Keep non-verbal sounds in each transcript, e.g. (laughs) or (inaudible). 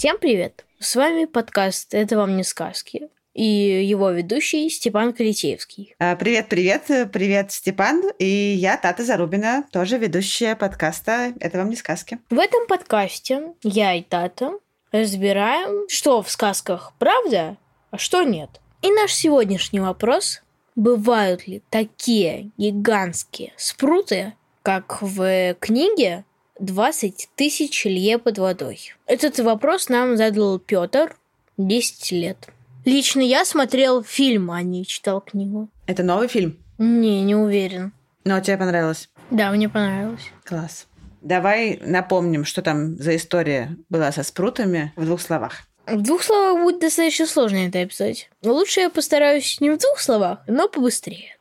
Всем привет! С вами подкаст «Это вам не сказки» и его ведущий Степан Калитеевский. А, Привет, привет, привет, Степан. И я, Тата Зарубина, тоже ведущая подкаста «Это вам не сказки». В этом подкасте я и Тата разбираем, что в сказках правда, а что нет. И наш сегодняшний вопрос – бывают ли такие гигантские спруты, как в книге 20 тысяч лье под водой? Этот вопрос нам задал Петр, 10 лет. Лично я смотрел фильм, а не читал книгу. Это новый фильм, Не, не уверен. но тебе понравилось? Да, мне понравилось. Класс. Давай напомним, что там за история была со спрутами в двух словах. В двух словах будет достаточно сложно это описать. Но лучше я постараюсь не в двух словах, но побыстрее.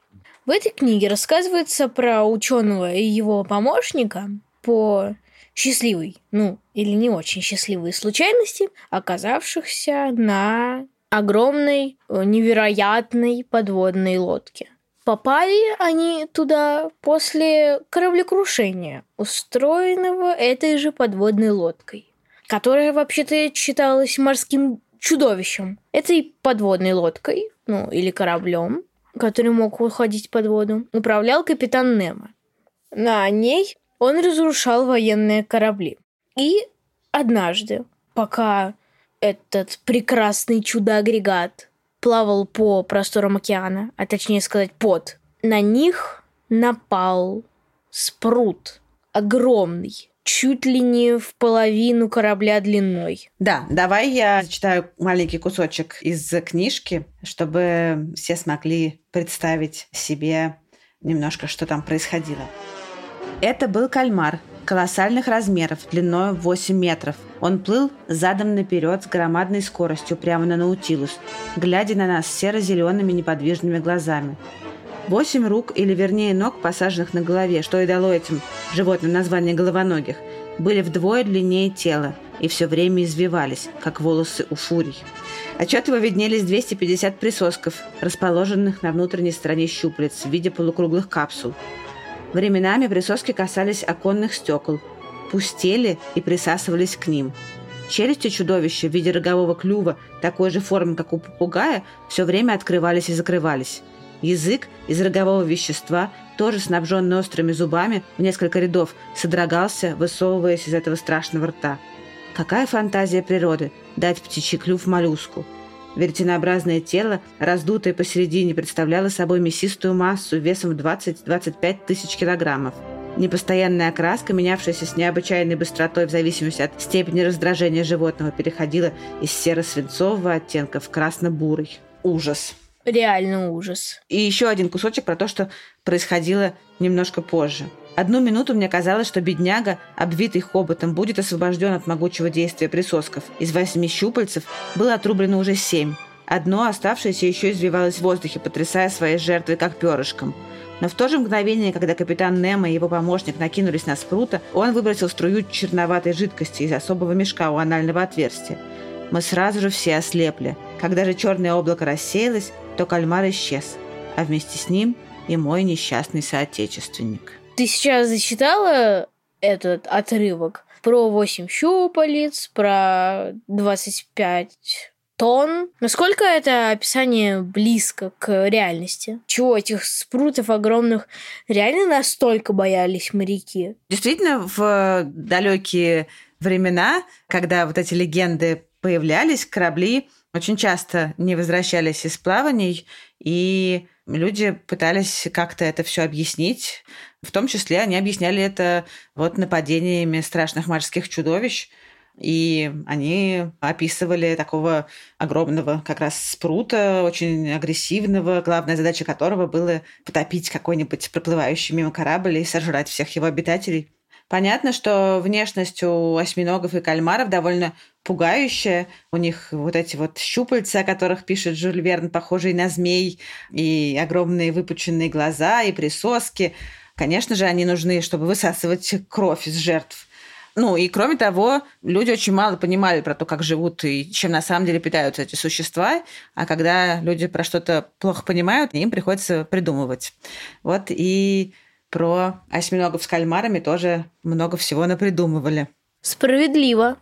В этой книге рассказывается про ученого и его помощника по счастливой, ну, или не очень счастливой случайности, оказавшихся на огромной, э, невероятной подводной лодке. Попали они туда после кораблекрушения, устроенного этой же подводной лодкой которая вообще-то считалась морским чудовищем. Этой подводной лодкой, ну, или кораблем, который мог уходить под воду, управлял капитан Немо. На ней он разрушал военные корабли. И однажды, пока этот прекрасный чудо-агрегат плавал по просторам океана, а точнее сказать под, на них напал спрут огромный, чуть ли не в половину корабля длиной. Да, давай я зачитаю маленький кусочек из книжки, чтобы все смогли представить себе немножко, что там происходило. Это был кальмар колоссальных размеров, длиной в 8 метров. Он плыл задом наперед с громадной скоростью прямо на Наутилус, глядя на нас серо-зелеными неподвижными глазами. Восемь рук, или вернее ног, посаженных на голове, что и дало этим животным название головоногих, были вдвое длиннее тела и все время извивались, как волосы у фурий. Отчетливо виднелись 250 присосков, расположенных на внутренней стороне щупалец в виде полукруглых капсул. Временами присоски касались оконных стекол, пустели и присасывались к ним. Челюсти чудовища в виде рогового клюва, такой же формы, как у попугая, все время открывались и закрывались. Язык из рогового вещества, тоже снабженный острыми зубами, в несколько рядов, содрогался, высовываясь из этого страшного рта. Какая фантазия природы дать птичий клюв моллюску! Веретенообразное тело, раздутое посередине, представляло собой мясистую массу весом в 20-25 тысяч килограммов. Непостоянная окраска, менявшаяся с необычайной быстротой в зависимости от степени раздражения животного, переходила из серо-свинцового оттенка в красно-бурый. Ужас! Реально ужас. И еще один кусочек про то, что происходило немножко позже. Одну минуту мне казалось, что бедняга, обвитый хоботом, будет освобожден от могучего действия присосков. Из восьми щупальцев было отрублено уже семь. Одно, оставшееся, еще извивалось в воздухе, потрясая своей жертвой, как перышком. Но в то же мгновение, когда капитан Немо и его помощник накинулись на спрута, он выбросил струю черноватой жидкости из особого мешка у анального отверстия. Мы сразу же все ослепли. Когда же черное облако рассеялось, то кальмар исчез, а вместе с ним и мой несчастный соотечественник. Ты сейчас зачитала этот отрывок про 8 щупалец, про 25 тонн. Насколько это описание близко к реальности? Чего этих спрутов огромных реально настолько боялись моряки? Действительно, в далекие времена, когда вот эти легенды появлялись, корабли очень часто не возвращались из плаваний, и люди пытались как-то это все объяснить. В том числе они объясняли это вот нападениями страшных морских чудовищ. И они описывали такого огромного как раз спрута, очень агрессивного, главная задача которого было потопить какой-нибудь проплывающий мимо корабль и сожрать всех его обитателей. Понятно, что внешность у осьминогов и кальмаров довольно пугающая. У них вот эти вот щупальца, о которых пишет Жюль Верн, похожие на змей, и огромные выпученные глаза, и присоски. Конечно же, они нужны, чтобы высасывать кровь из жертв. Ну и кроме того, люди очень мало понимали про то, как живут и чем на самом деле питаются эти существа. А когда люди про что-то плохо понимают, им приходится придумывать. Вот и про осьминогов с кальмарами тоже много всего напридумывали. Справедливо.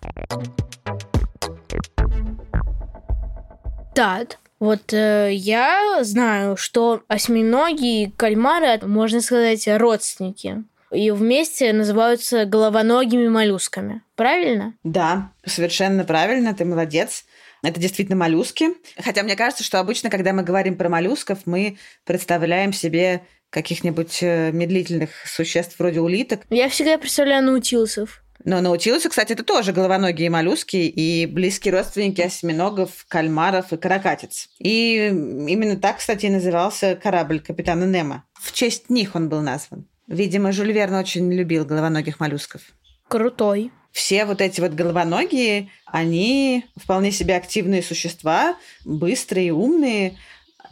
Так, вот э, я знаю, что осьминоги и кальмары, можно сказать, родственники. И вместе называются головоногими моллюсками. Правильно? Да, совершенно правильно, ты молодец. Это действительно моллюски. Хотя мне кажется, что обычно, когда мы говорим про моллюсков, мы представляем себе каких-нибудь э, медлительных существ вроде улиток. Я всегда представляю наутилусов. Но наутилусы, кстати, это тоже головоногие моллюски и близкие родственники осьминогов, кальмаров и каракатиц. И именно так, кстати, и назывался корабль капитана Немо. В честь них он был назван. Видимо, Жюль Верн очень любил головоногих моллюсков. Крутой. Все вот эти вот головоногие, они вполне себе активные существа, быстрые, умные.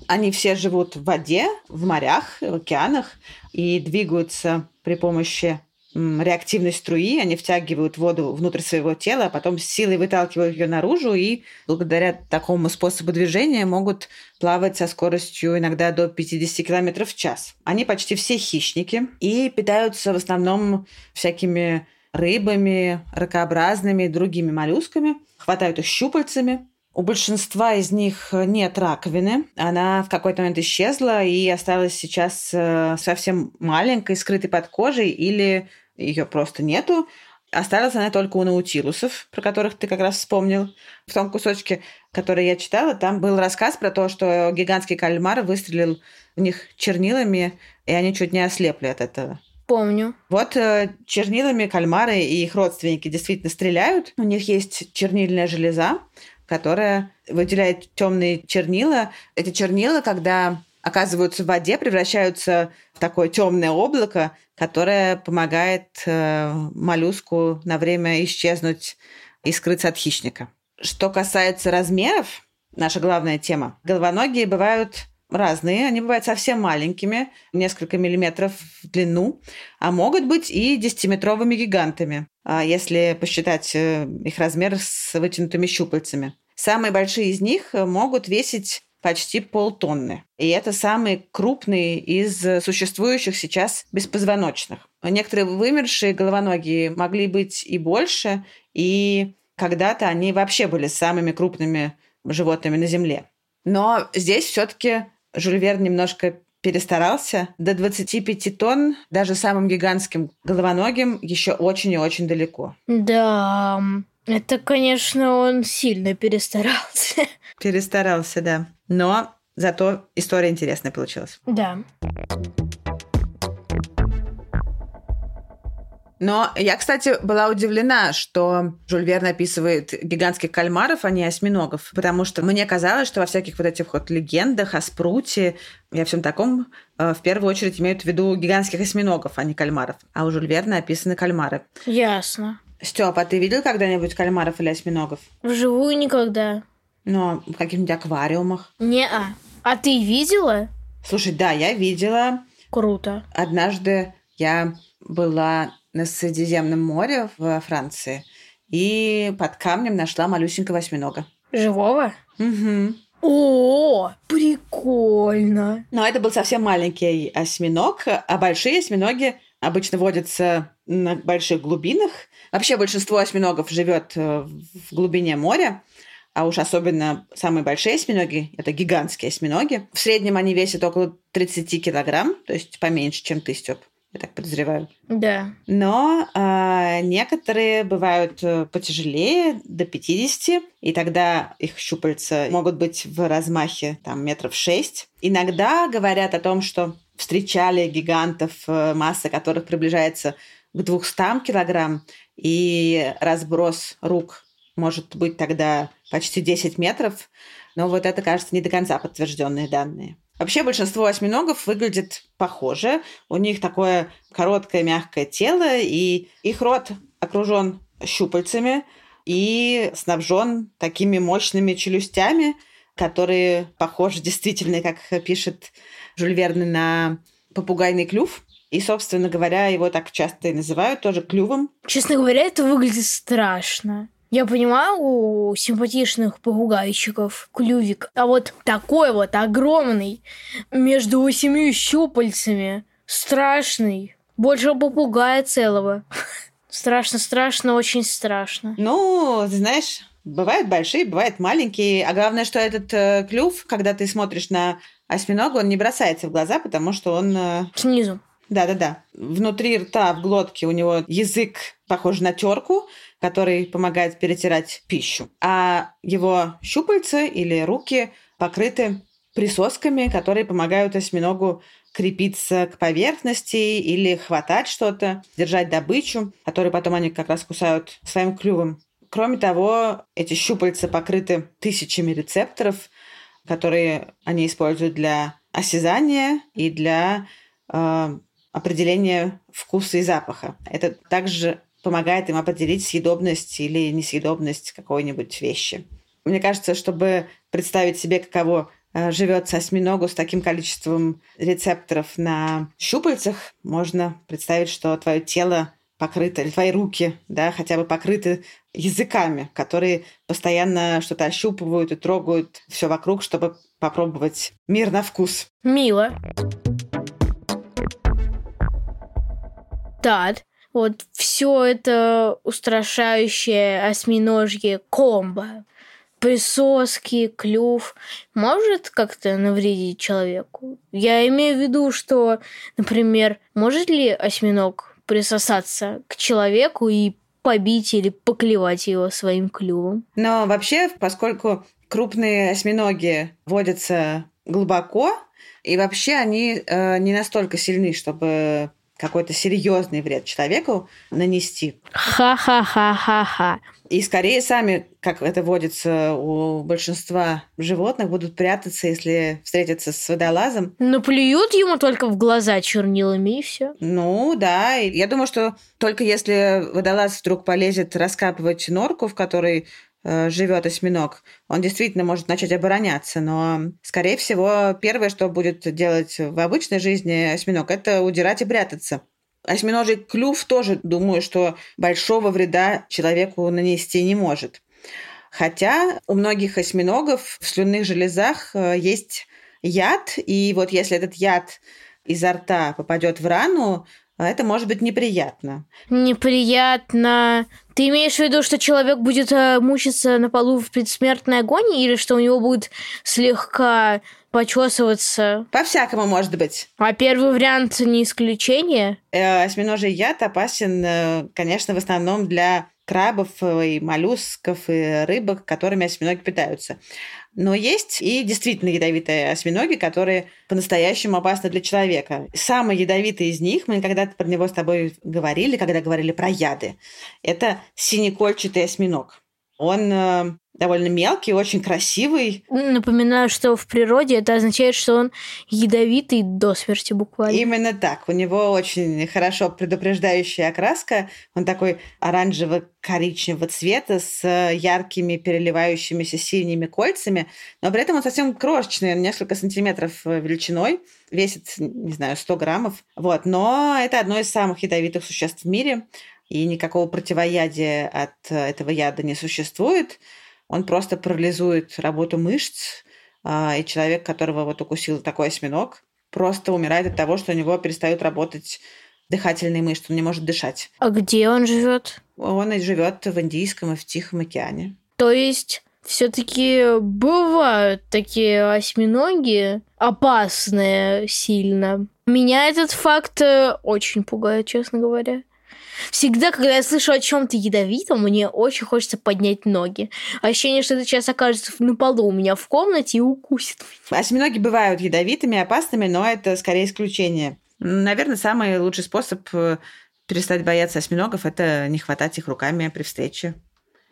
Они все живут в воде, в морях, в океанах и двигаются при помощи реактивной струи, они втягивают воду внутрь своего тела, а потом силой выталкивают ее наружу и благодаря такому способу движения могут плавать со скоростью иногда до 50 км в час. Они почти все хищники и питаются в основном всякими рыбами, ракообразными и другими моллюсками, хватают их щупальцами. У большинства из них нет раковины. Она в какой-то момент исчезла и осталась сейчас э, совсем маленькой, скрытой под кожей или ее просто нету. Осталась она только у наутилусов, про которых ты как раз вспомнил. В том кусочке, который я читала, там был рассказ про то, что гигантский кальмар выстрелил в них чернилами, и они чуть не ослепли от этого. Помню. Вот э, чернилами кальмары и их родственники действительно стреляют. У них есть чернильная железа, которая выделяет темные чернила. Эти чернила, когда оказываются в воде, превращаются в такое темное облако, которое помогает э, моллюску на время исчезнуть и скрыться от хищника. Что касается размеров, наша главная тема, головоногие бывают разные. Они бывают совсем маленькими, несколько миллиметров в длину, а могут быть и десятиметровыми гигантами, а если посчитать э, их размер с вытянутыми щупальцами. Самые большие из них могут весить почти полтонны. И это самые крупные из существующих сейчас беспозвоночных. Некоторые вымершие головоногие могли быть и больше, и когда-то они вообще были самыми крупными животными на Земле. Но здесь все-таки Жюль Верн немножко перестарался. До 25 тонн даже самым гигантским головоногим еще очень и очень далеко. Да, это, конечно, он сильно перестарался. (laughs) Перестарался, да. Но зато история интересная получилась. Да. Но я, кстати, была удивлена, что Жюль Верн описывает гигантских кальмаров, а не осьминогов, потому что мне казалось, что во всяких вот этих вот легендах о спруте и о всем таком э, в первую очередь имеют в виду гигантских осьминогов, а не кальмаров. А у Жюль Верна описаны кальмары. Ясно. Степа, а ты видел когда-нибудь кальмаров или осьминогов? Вживую никогда. Ну, в каких-нибудь аквариумах? Не-а. А ты видела? Слушай, да, я видела. Круто. Однажды я была на Средиземном море во Франции и под камнем нашла малюсенького осьминога. Живого? Угу. О, прикольно. Но это был совсем маленький осьминог, а большие осьминоги обычно водятся на больших глубинах. Вообще большинство осьминогов живет э, в глубине моря, а уж особенно самые большие осьминоги – это гигантские осьминоги. В среднем они весят около 30 килограмм, то есть поменьше, чем ты, Степ я так подозреваю. Да. Но э, некоторые бывают э, потяжелее, до 50, и тогда их щупальца могут быть в размахе там метров 6. Иногда говорят о том, что встречали гигантов, э, масса которых приближается к 200 килограмм, и разброс рук может быть тогда почти 10 метров. Но вот это, кажется, не до конца подтвержденные данные. Вообще большинство осьминогов выглядит похоже. У них такое короткое мягкое тело, и их рот окружен щупальцами и снабжен такими мощными челюстями, которые похожи действительно, как пишет Жюль Верн, на попугайный клюв. И, собственно говоря, его так часто и называют тоже клювом. Честно говоря, это выглядит страшно. Я понимаю, у симпатичных попугайчиков клювик, а вот такой вот огромный, между восемью щупальцами, страшный, больше попугая целого. (laughs) Страшно, страшно, очень страшно. Ну, ты знаешь, бывают большие, бывают маленькие. А главное, что этот э, клюв, когда ты смотришь на осьминога, он не бросается в глаза, потому что он... э, Снизу. Да-да-да. Внутри рта, в глотке у него язык похож на терку, который помогает перетирать пищу. А его щупальца или руки покрыты присосками, которые помогают осьминогу крепиться к поверхности или хватать что-то, держать добычу, которую потом они как раз кусают своим клювом. Кроме того, эти щупальца покрыты тысячами рецепторов, которые они используют для осязания и для э, определения вкуса и запаха. Это также помогает им определить съедобность или несъедобность какой-нибудь вещи. Мне кажется, чтобы представить себе, каково э, живется осьминогу с таким количеством рецепторов на щупальцах, можно представить, что твое тело покрыто, или твои руки, да, хотя бы покрыты языками, которые постоянно что-то ощупывают и трогают все вокруг, чтобы попробовать мир на вкус. Мило. Так, вот все это устрашающее осьминожье комбо, присоски, клюв, может как-то навредить человеку? Я имею в виду, что, например, может ли осьминог присосаться к человеку и побить или поклевать его своим клювом? Но вообще, поскольку крупные осьминоги водятся глубоко, и вообще они э, не настолько сильны, чтобы какой-то серьезный вред человеку нанести. Ха-ха-ха-ха-ха. И скорее сами, как это водится у большинства животных, будут прятаться, если встретятся с водолазом. Но плюют ему только в глаза чернилами и все. Ну, да. Я думаю, что только если водолаз вдруг полезет раскапывать норку, в которой живет осьминог, он действительно может начать обороняться. Но, скорее всего, первое, что будет делать в обычной жизни осьминог, это удирать и прятаться. Осьминожий клюв тоже, думаю, что большого вреда человеку нанести не может. Хотя у многих осьминогов в слюнных железах э, есть яд, и вот если этот яд изо рта попадет в рану, это может быть неприятно. Неприятно. Ты имеешь в виду, что человек будет э, мучиться на полу в предсмертной агонии, или что у него будет слегка почесываться? По-всякому может быть. А первый вариант не исключение? Э, Осьминожий яд опасен, э, конечно, в основном для крабов э, и моллюсков и рыбок, которыми осьминоги питаются. Но есть и действительно ядовитые осьминоги, которые по-настоящему опасны для человека. Самый ядовитый из них, мы когда-то про него с тобой говорили, когда говорили про яды, это синекольчатый осьминог. Он э, довольно мелкий, очень красивый. Напоминаю, что в природе это означает, что он ядовитый до смерти буквально. Именно так. У него очень хорошо предупреждающая окраска. Он такой оранжево-коричневого цвета с яркими переливающимися синими кольцами, но при этом он совсем крошечный, он несколько сантиметров величиной, весит, не знаю, 100 граммов. Вот. Но это одно из самых ядовитых существ в мире, и никакого противоядия от этого яда не существует. Он просто парализует работу мышц, а, и человек, которого вот укусил такой осьминог, просто умирает от того, что у него перестают работать дыхательные мышцы, он не может дышать. А где он живет? Он и живет в Индийском и в Тихом океане. То есть все-таки бывают такие осьминоги опасные сильно. Меня этот факт э, очень пугает, честно говоря. Всегда, когда я слышу о чем-то ядовитом, мне очень хочется поднять ноги. Ощущение, что это сейчас окажется на полу у меня в комнате и укусит. Осьминоги бывают ядовитыми, опасными, но это скорее исключение. Наверное, самый лучший способ э, перестать бояться осьминогов – это не хватать их руками при встрече.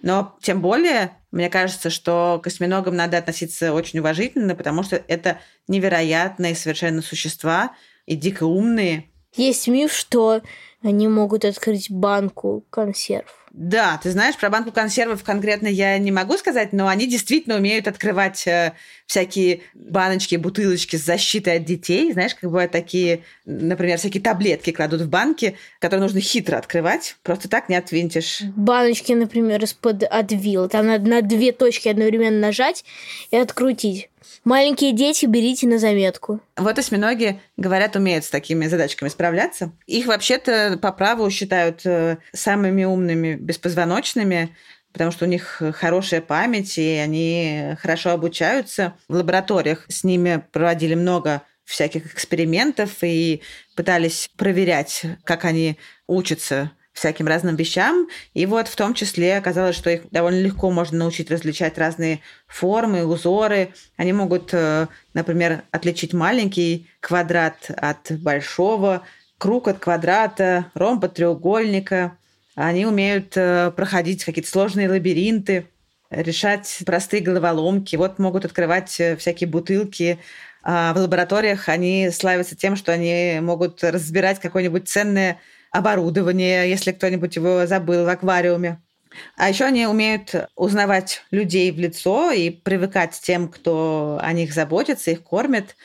Но тем более, мне кажется, что к осьминогам надо относиться очень уважительно, потому что это невероятные совершенно существа и дико умные. Есть миф, что они могут открыть банку консерв. Да, ты знаешь, про банку консервов конкретно я не могу сказать, но они действительно умеют открывать э, всякие баночки, бутылочки с защитой от детей. Знаешь, как бывают такие, например, всякие таблетки кладут в банки, которые нужно хитро открывать. Просто так не отвинтишь. Баночки, например, из-под Адвила. Там надо на две точки одновременно нажать и открутить. Маленькие дети берите на заметку. Вот осьминоги, говорят, умеют с такими задачками справляться. Их вообще-то по праву считают э, самыми умными беспозвоночными, потому что у них хорошая память, и они хорошо обучаются. В лабораториях с ними проводили много всяких экспериментов и пытались проверять, как они учатся всяким разным вещам. И вот в том числе оказалось, что их довольно легко можно научить различать разные формы, узоры. Они могут, э, например, отличить маленький квадрат от большого, круг от квадрата, ромб от треугольника. Они умеют э, проходить какие-то сложные лабиринты, решать простые головоломки. Вот могут открывать э, всякие бутылки. А в лабораториях они славятся тем, что они могут разбирать какое-нибудь ценное оборудование, если кто-нибудь его забыл в аквариуме. А еще они умеют узнавать людей в лицо и привыкать к тем, кто о них заботится, их кормит.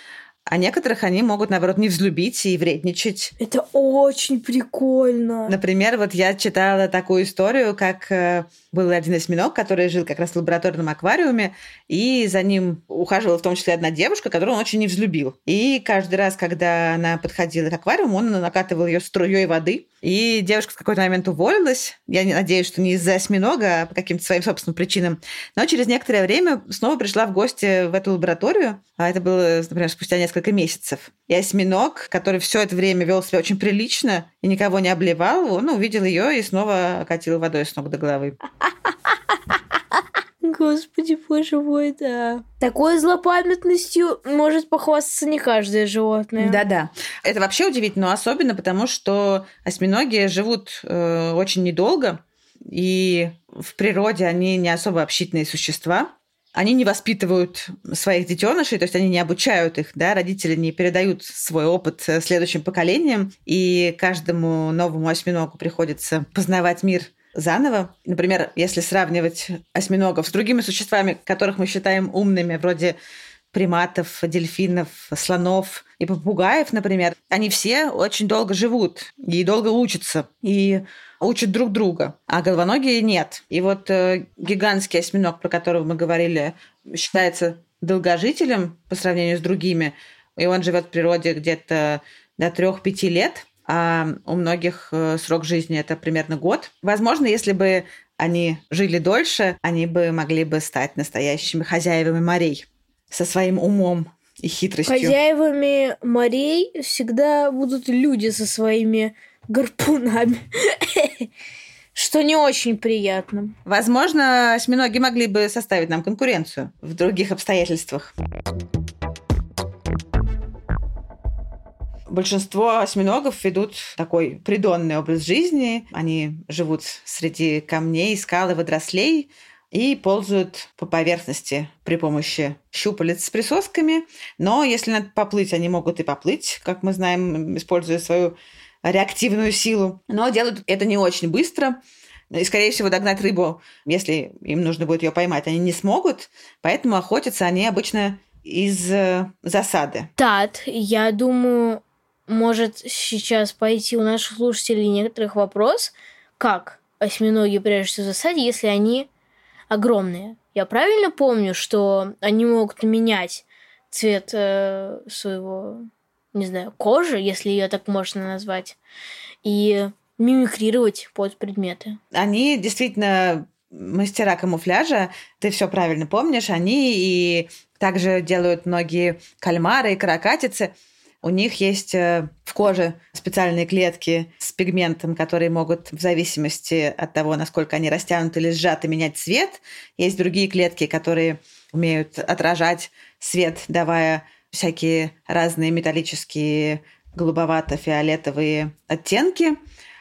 А некоторых они могут, наоборот, не взлюбить и вредничать. Это очень прикольно. Например, вот я читала такую историю, как э, был один осьминог, который жил как раз в лабораторном аквариуме, и за ним ухаживала в том числе одна девушка, которую он очень не взлюбил. И каждый раз, когда она подходила к аквариуму, он накатывал ее струей воды. И девушка в какой-то момент уволилась. Я надеюсь, что не из-за осьминога, а по каким-то своим собственным причинам. Но через некоторое время снова пришла в гости в эту лабораторию. А это было, например, спустя несколько месяцев. И осьминог, который все это время вел себя очень прилично и никого не обливал, он увидел ее и снова окатил водой с ног до головы. (laughs) Господи, боже мой, да. Такой злопамятностью может похвастаться не каждое животное. Да-да. Это вообще удивительно, но особенно потому, что осьминоги живут э, очень недолго, и в природе они не особо общительные существа. Они не воспитывают своих детенышей, то есть они не обучают их, да, родители не передают свой опыт э, следующим поколениям, и каждому новому осьминогу приходится познавать мир заново. Например, если сравнивать осьминогов с другими существами, которых мы считаем умными, вроде приматов, дельфинов, слонов и попугаев, например, они все очень долго живут и долго учатся, и учат друг друга, а головоногие нет. И вот э, гигантский осьминог, про которого мы говорили, считается долгожителем по сравнению с другими, и он живет в природе где-то до 3-5 лет, а у многих э, срок жизни это примерно год. Возможно, если бы они жили дольше, они бы могли бы стать настоящими хозяевами морей со своим умом и хитростью. Хозяевами морей всегда будут люди со своими гарпунами. Что не очень приятно. Возможно, осьминоги могли бы составить нам конкуренцию в других обстоятельствах. Большинство осьминогов ведут такой придонный образ жизни. Они живут среди камней, скал и водорослей и ползают по поверхности при помощи щупалец с присосками. Но если надо поплыть, они могут и поплыть, как мы знаем, используя свою реактивную силу. Но делают это не очень быстро. И, скорее всего, догнать рыбу, если им нужно будет ее поймать, они не смогут. Поэтому охотятся они обычно из э, засады. Тат, я думаю, может сейчас пойти у наших слушателей некоторых вопрос, как осьминоги прячутся в засаде, если они огромные. Я правильно помню, что они могут менять цвет э, своего, не знаю, кожи, если ее так можно назвать, и мимикрировать под предметы. Они действительно мастера камуфляжа, ты все правильно помнишь, они и также делают многие кальмары и каракатицы. У них есть э, в коже специальные клетки с пигментом, которые могут в зависимости от того, насколько они растянуты или сжаты, менять цвет. Есть другие клетки, которые умеют отражать свет, давая всякие разные металлические голубовато-фиолетовые оттенки.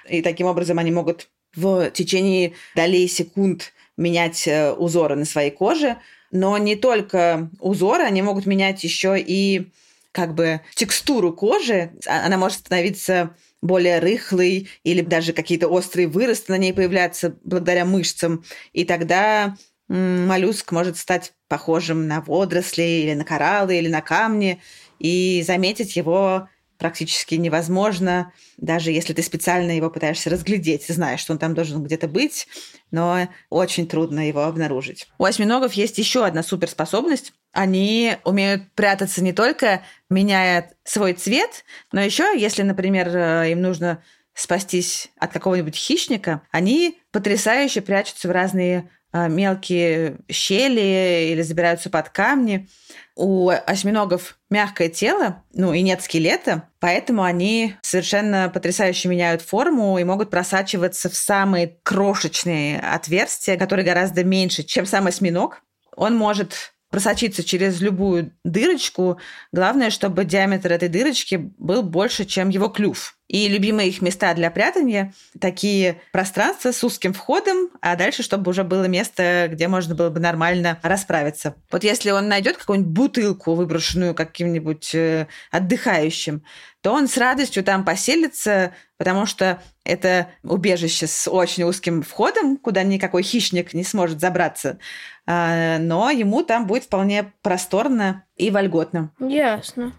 И таким образом они могут в течение долей секунд менять э, узоры на своей коже. Но не только узоры, они могут менять еще и как бы текстуру кожи. А- Она может становиться более рыхлой или даже какие-то острые выросты на ней появляться благодаря мышцам. И тогда моллюск может стать похожим на водоросли или на кораллы или на камни. И заметить его практически невозможно, даже если ты специально его пытаешься разглядеть, знаешь, что он там должен где-то быть, но очень трудно его обнаружить. У осьминогов есть еще одна суперспособность. Они умеют прятаться не только меняя свой цвет, но еще, если, например, э, им нужно спастись от какого-нибудь хищника, они потрясающе прячутся в разные мелкие щели или забираются под камни. У осьминогов мягкое тело, ну и нет скелета, поэтому они совершенно потрясающе меняют форму и могут просачиваться в самые крошечные отверстия, которые гораздо меньше, чем сам осьминог. Он может просочиться через любую дырочку. Главное, чтобы диаметр этой дырочки был больше, чем его клюв. И любимые их места для прятания – такие пространства с узким входом, а дальше, чтобы уже было место, где можно было бы нормально расправиться. Вот если он найдет какую-нибудь бутылку, выброшенную каким-нибудь э, отдыхающим, то он с радостью там поселится, потому что это убежище с очень узким входом, куда никакой хищник не сможет забраться. А, Но ему там будет вполне просторно и вольготно. Ясно.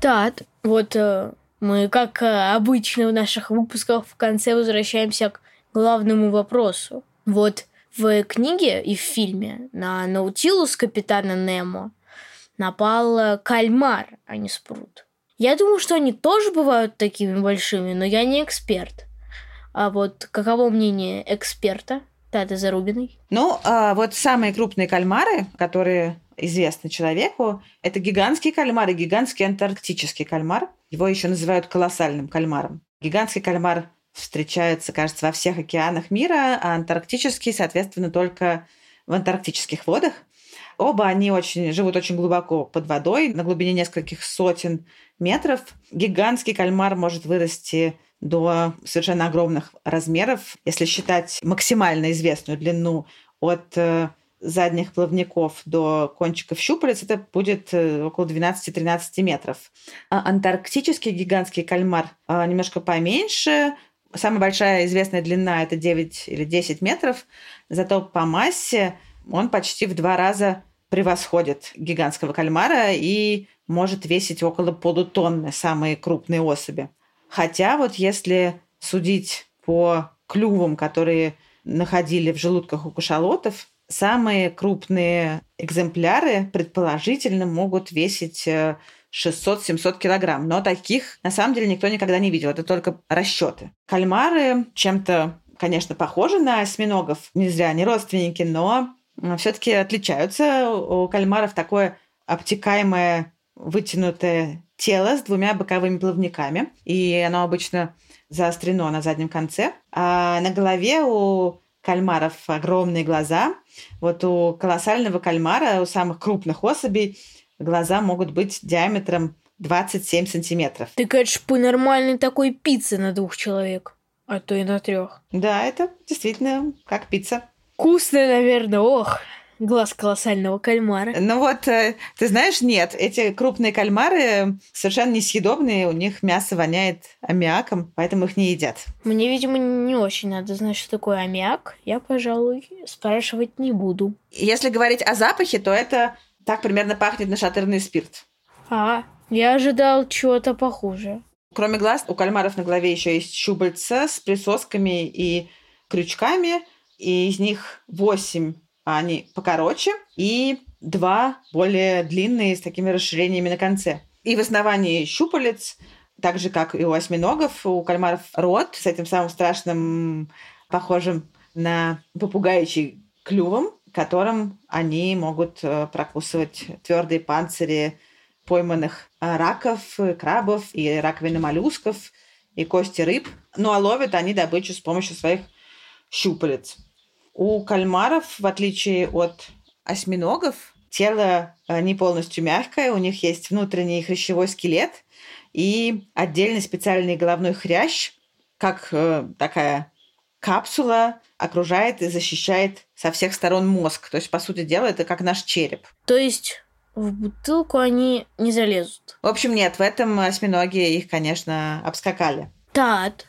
Так, вот э, мы, как э, обычно в наших выпусках, в конце возвращаемся к главному вопросу. Вот в книге и в фильме на Наутилус капитана Немо напал э, кальмар, а не спрут. Я думаю, что они тоже бывают такими большими, но я не эксперт. А вот каково мнение эксперта Таты Зарубиной? Ну, а вот самые крупные кальмары, которые известны человеку, это гигантский кальмар и гигантский антарктический кальмар. Его еще называют колоссальным кальмаром. Гигантский кальмар встречается, кажется, во всех океанах мира, а антарктический, соответственно, только в антарктических водах. Оба они очень, живут очень глубоко под водой, на глубине нескольких сотен метров. Гигантский кальмар может вырасти до совершенно огромных размеров. Если считать максимально известную длину от э, задних плавников до кончиков щупалец, это будет э, около 12-13 метров. А антарктический гигантский кальмар а, немножко поменьше. Самая большая известная длина – это 9 или 10 метров. Зато по массе он почти в два раза превосходит гигантского кальмара и может весить около полутонны, самые крупные особи. Хотя вот если судить по клювам, которые находили в желудках у кашалотов, самые крупные экземпляры предположительно могут весить э, 600-700 килограмм. Но таких на самом деле никто никогда не видел. Это только расчеты. Кальмары чем-то, конечно, похожи на осьминогов. Не зря они родственники, но все-таки отличаются. У кальмаров такое обтекаемое вытянутое тело с двумя боковыми плавниками, и оно обычно заострено на заднем конце. А на голове у кальмаров огромные глаза. Вот у колоссального кальмара, у самых крупных особей, глаза могут быть диаметром 27 сантиметров. Так это ж по нормальной такой пицце на двух человек, а то и на трех. Да, это действительно как пицца. Вкусная, наверное, ох, глаз колоссального кальмара. Ну вот, э, ты знаешь, нет, эти крупные кальмары совершенно несъедобные, у них мясо воняет аммиаком, поэтому их не едят. Мне, видимо, не очень надо знать, что такое аммиак. Я, пожалуй, спрашивать не буду. Если говорить о запахе, то это так примерно пахнет нашатырный спирт. А, я ожидал чего-то похуже. Кроме глаз, у кальмаров на голове еще есть щупальца с присосками и крючками, и из них восемь они покороче, и два более длинные с такими расширениями на конце. И в основании щупалец, так же, как и у осьминогов, у кальмаров рот с этим самым страшным, похожим на попугаичий клювом, которым они могут э, прокусывать твердые панцири пойманных э, раков, крабов и раковины моллюсков, и кости рыб. Ну а ловят они добычу с помощью своих щупалец. У кальмаров, в отличие от осьминогов, тело э, не полностью мягкое, у них есть внутренний хрящевой скелет и отдельный специальный головной хрящ, как э, такая капсула окружает и защищает со всех сторон мозг. То есть, по сути дела, это как наш череп. То есть в бутылку они не залезут. В общем, нет, в этом осьминоги их, конечно, обскакали. Тат,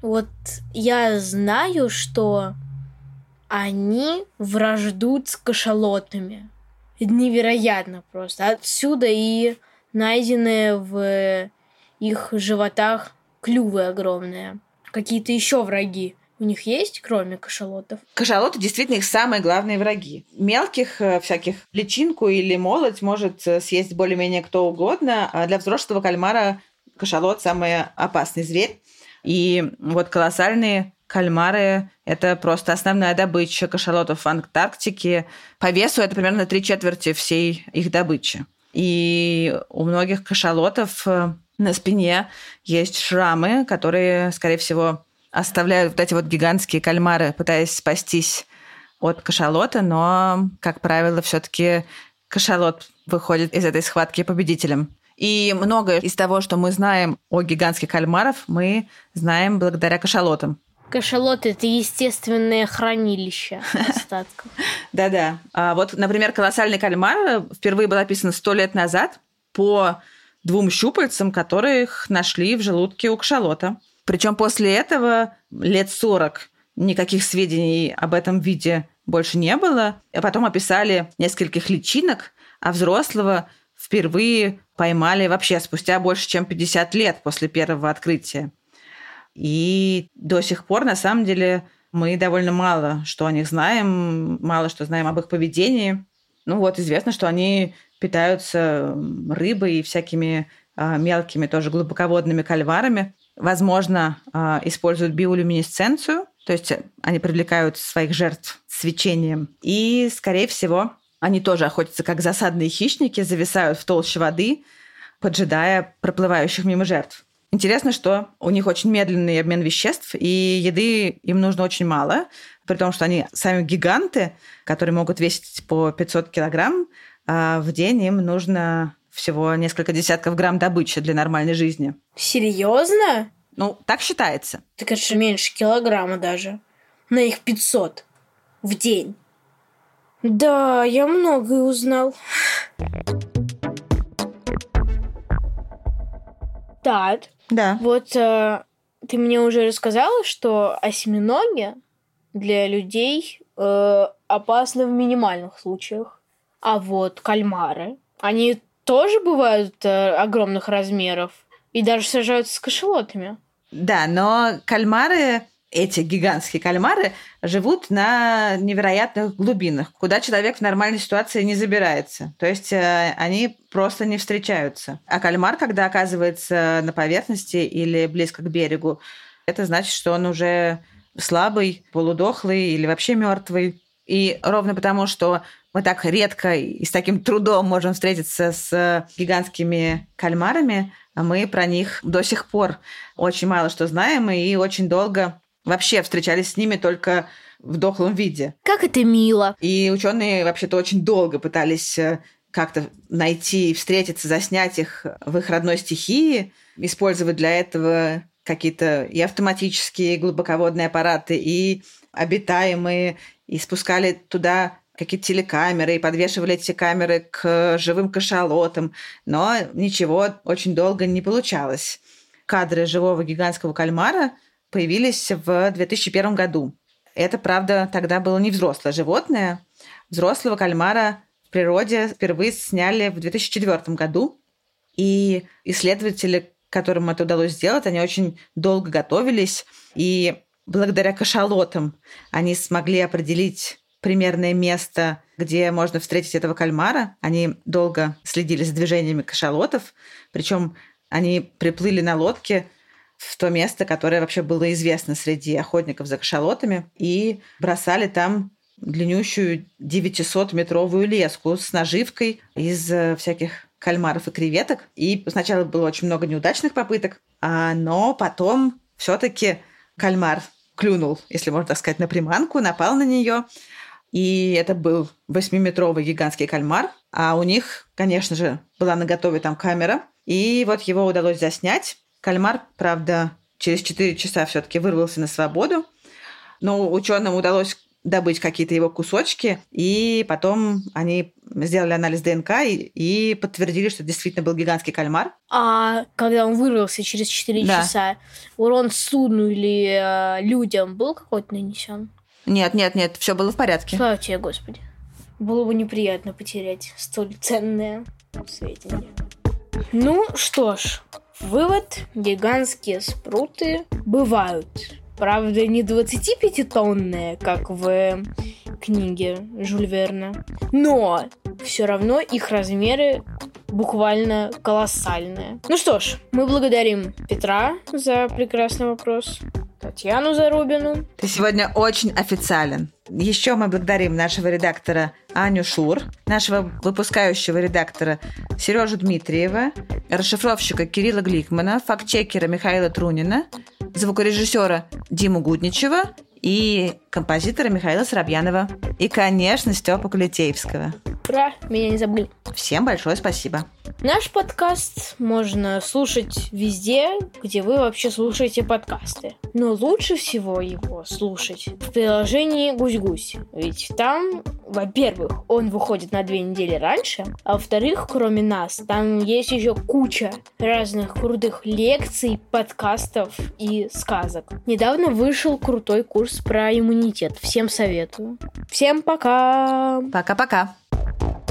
вот я знаю, что они враждуют с кашалотами. Невероятно просто. Отсюда и найденные в их животах клювы огромные. Какие-то еще враги у них есть, кроме кашалотов? Кашалоты действительно их самые главные враги. Мелких э, всяких личинку или молоть может э, съесть более-менее кто угодно, а для взрослого кальмара кашалот самый опасный зверь. И вот колоссальные кальмары – это просто основная добыча кашалотов в Антарктике. По весу это примерно три четверти всей их добычи. И у многих кашалотов э, на спине есть шрамы, которые, скорее всего, оставляют вот эти вот гигантские кальмары, пытаясь спастись от кашалота, но, как правило, все-таки кашалот выходит из этой схватки победителем. И многое из того, что мы знаем о гигантских кальмаров, мы знаем благодаря кашалотам. Кашалот – это естественное хранилище (laughs) остатков. Да-да. А вот, например, колоссальный кальмар впервые был описан сто лет назад по двум щупальцам, которых нашли в желудке у кашалота. Причем после этого лет 40 никаких сведений об этом виде больше не было. А потом описали нескольких личинок, а взрослого впервые поймали вообще спустя больше, чем 50 лет после первого открытия. И до сих пор, на самом деле, мы довольно мало что о них знаем, мало что знаем об их поведении. Ну вот, известно, что они питаются рыбой и всякими а, мелкими тоже глубоководными кальварами. Возможно, а, используют биолюминесценцию, то есть они привлекают своих жертв свечением. И, скорее всего, они тоже охотятся как засадные хищники, зависают в толще воды, поджидая проплывающих мимо жертв. Интересно, что у них очень медленный обмен веществ, и еды им нужно очень мало, при том, что они сами гиганты, которые могут весить по 500 килограмм, а в день им нужно всего несколько десятков грамм добычи для нормальной жизни. Серьезно? Ну, так считается. Так это же меньше килограмма даже. На их 500 в день. Да, я многое узнал. Так, Да. вот э, ты мне уже рассказала, что осьминоги для людей э, опасны в минимальных случаях. А вот кальмары, они тоже бывают э, огромных размеров и даже сражаются с кашалотами. Да, но кальмары, эти гигантские кальмары, живут на невероятных глубинах, куда человек в нормальной ситуации не забирается. То есть э, они просто не встречаются. А кальмар, когда оказывается на поверхности или близко к берегу, это значит, что он уже слабый, полудохлый или вообще мертвый. И ровно потому, что мы так редко и с таким трудом можем встретиться с гигантскими кальмарами, мы про них до сих пор очень мало что знаем и очень долго вообще встречались с ними только в дохлом виде. Как это мило. И ученые вообще-то очень долго пытались э, как-то найти, встретиться, заснять их в их родной стихии, использовать для этого какие-то и автоматические глубоководные аппараты, и обитаемые, и спускали туда какие-то телекамеры, и подвешивали эти камеры к живым кашалотам, но ничего очень долго не получалось. Кадры живого гигантского кальмара появились в 2001 году. Это, правда, тогда было не взрослое животное. Взрослого кальмара в природе впервые сняли в 2004 году. И исследователи, которым это удалось сделать, они очень долго готовились. И благодаря кашалотам они смогли определить примерное место, где можно встретить этого кальмара. Они долго следили за движениями кашалотов, причем они приплыли на лодке в то место, которое вообще было известно среди охотников за кашалотами, и бросали там длиннющую 900-метровую леску с наживкой из э, всяких кальмаров и креветок. И сначала было очень много неудачных попыток, а, но потом все-таки кальмар клюнул, если можно так сказать, на приманку, напал на нее, и это был восьмиметровый гигантский кальмар. А у них, конечно же, была наготове там камера. И вот его удалось заснять. Кальмар, правда, через 4 часа все-таки вырвался на свободу. но ученым удалось добыть какие-то его кусочки, и потом они сделали анализ ДНК и, и подтвердили, что действительно был гигантский кальмар. А когда он вырвался через 4 Да. часа, урон судну или э, людям был какой-то нанесен? Нет, нет, нет, все было в порядке. Слава тебе, Господи. Было бы неприятно потерять столь ценное сведения. Ну что ж, вывод. Гигантские спруты бывают. Правда, не 25-тонные, как в книге Жюль Верна. Но все равно их размеры буквально колоссальные. Ну что ж, мы благодарим Петра за прекрасный вопрос, Татьяну Зарубину, Ты сегодня очень официален. Еще мы благодарим нашего редактора Аню Шур, нашего выпускающего редактора Сережу Дмитриева, расшифровщика Кирилла Гликмана, фактчекера Михаила Трунина, звукорежиссера Диму Гудничева и композитора Михаила Соробьянова. И, конечно, Степа Кулетеевского. Ура, меня не забыли. Всем большое спасибо. Наш подкаст можно слушать везде, где вы вообще слушаете подкасты. Но лучше всего его слушать в приложении Гусь-Гусь. Ведь там, во-первых, он выходит на две недели раньше, а во-вторых, кроме нас, там есть еще куча разных крутых лекций, подкастов и сказок. Недавно вышел крутой курс про иммунитет. Всем советую. Всем пока! Пока-пока.